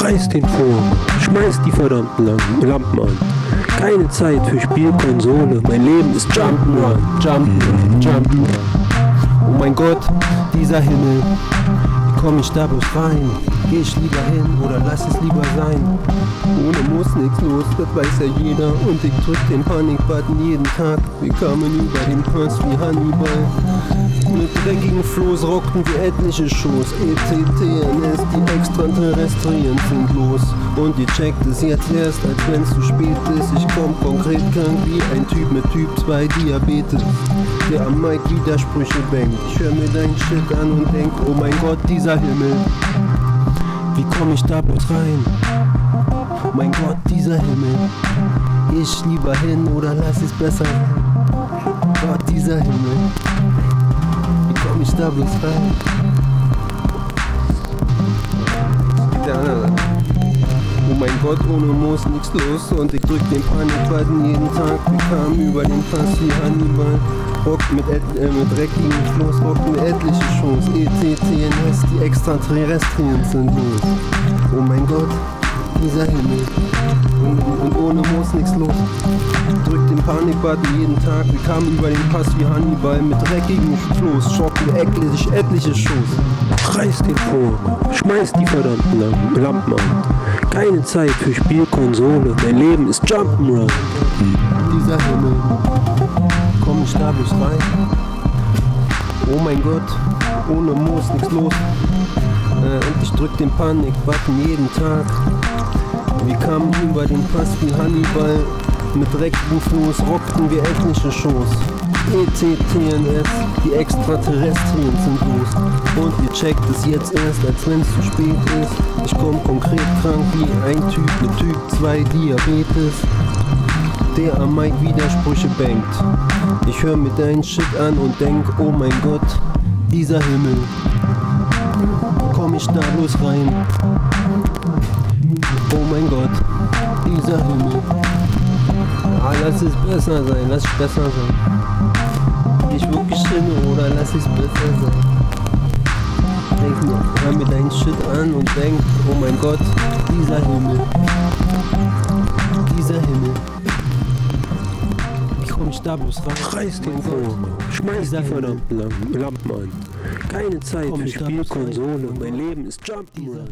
Reiß den vor, schmeiß die verdammten Lampen an. Keine Zeit für Spielkonsole, mein Leben ist Jump'n'Run, Jump'n'Run, Jump'n'Run. Oh mein Gott, dieser Himmel, wie komm ich da bloß rein? Geh ich lieber hin oder lass es lieber sein? Ohne muss nichts los, das weiß ja jeder. Und ich drück den Panikbutton jeden Tag. Wir kamen über den Pass wie Hannibal. Mit dreckigen Floß rockten wir etliche Shows. ECTNS, die Extraterrestrien sind los. Und ihr checkt es jetzt erst, als wenn's zu spät ist. Ich komm konkret krank wie ein Typ mit Typ 2 Diabetes. Der am Mic Widersprüche bangt. Ich hör mir deinen Shit an und denk, oh mein Gott, dieser Himmel. Wie komm ich da bloß rein? Mein Gott, dieser Himmel. Ich lieber hin oder lass es besser? Gott, dieser Himmel. Da bloß rein? Oh mein Gott, ohne Moos nichts los und ich drück den Panikbutton jeden Tag. Wir kamen über den Pass wie Hannibal. Rock mit, et, äh, mit dreckigen Floß, rock mit etliche Shows. ECTNS, die Extraterrestrien sind los. Oh mein Gott, dieser Himmel. Und, ohne Moos nichts los. Drück den Panikbutton jeden Tag. Wir kamen über den Pass wie Hannibal mit dreckigen Floß, schocken etliche, etliche Shows. Reiß den vor, schmeiß die verdammten Lampen an. Keine Zeit für Spielkonsole, mein Leben ist Jump'n'Run. Dieser Himmel, komm ich da bloß rein? Oh mein Gott, ohne Moos nichts los. Äh, und ich drück den Panik-Button jeden Tag. Wir kamen über den Pass wie Hannibal. Mit dreckigen Floß rockten wir etliche Shows. ECTNS, die Extraterrestrien sind los. Und ihr checkt es jetzt erst, als wenn's zu spät ist. Ich komm konkret krank wie ein Typ mit Typ 2 Diabetes. Der am Mic Widersprüche bangt. Ich hör mir deinen Shit an und denk, oh mein Gott, dieser Himmel. Komm ich da bloß rein? Oh mein Gott, dieser Himmel. Ah, lass es besser sein, lass es besser sein. Geh ich wirklich hin oder lass es besser sein? Denk mir, hör mir deinen Shit an und denk, oh mein Gott, dieser Himmel. Komm da bloß rein? Reiß den vor, schmeiß die verdammten Lampen an. Keine Zeit für Spielkonsole, mein Leben ist Jump'n'Run.